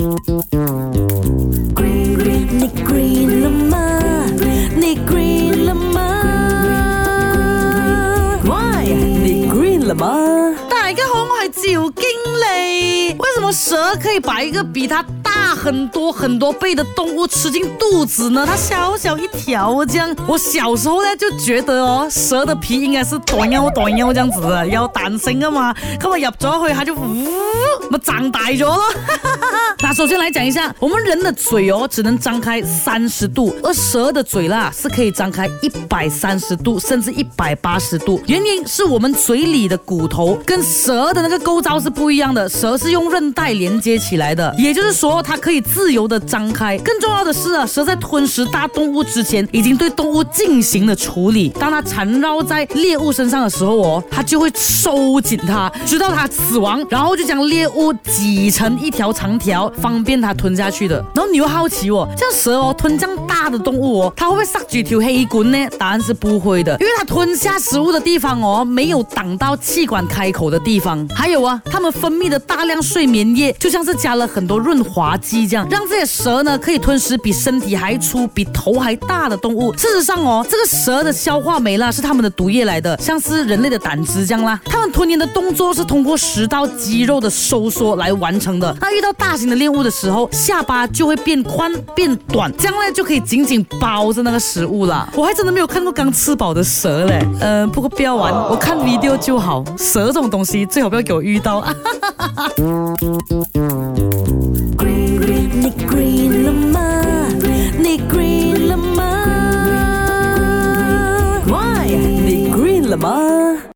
你 green 了吗？你 green 了吗？Why？你 green 了吗？大家好，我系赵经理。为什么蛇可以把一个比它大很多很多倍的动物吃进肚子呢？它小小一条这样。我小时候呢就觉得哦，蛇的皮应该是短腰短腰这样子的，有弹性啊嘛。可我入咗去，它就呜，咪长大咗咯。那首先来讲一下，我们人的嘴哦，只能张开三十度，而蛇的嘴啦是可以张开一百三十度，甚至一百八十度。原因是我们嘴里的骨头跟蛇的那个构造是不一样的，蛇是用韧带连接起来的，也就是说它可可以自由的张开。更重要的是啊，蛇在吞食大动物之前，已经对动物进行了处理。当它缠绕在猎物身上的时候哦，它就会收紧它，直到它死亡，然后就将猎物挤成一条长条。方便它吞下去的。然后你又好奇哦，像蛇哦，吞这样大的动物哦，它会不会塞几条黑棍呢？答案是不会的，因为它吞下食物的地方哦，没有挡到气管开口的地方。还有啊，它们分泌的大量睡眠液，就像是加了很多润滑剂这样，让这些蛇呢可以吞食比身体还粗、比头还大的动物。事实上哦，这个蛇的消化酶啦是它们的毒液来的，像是人类的胆汁这样啦。它们吞咽的动作是通过食道肌肉的收缩来完成的。那遇到大型的猎物的时候，下巴就会变宽变短，这样呢就可以紧紧包着那个食物了。我还真的没有看过刚吃饱的蛇嘞，嗯，不过不要玩，我看 video 就好。蛇这种东西最好不要给我遇到。吗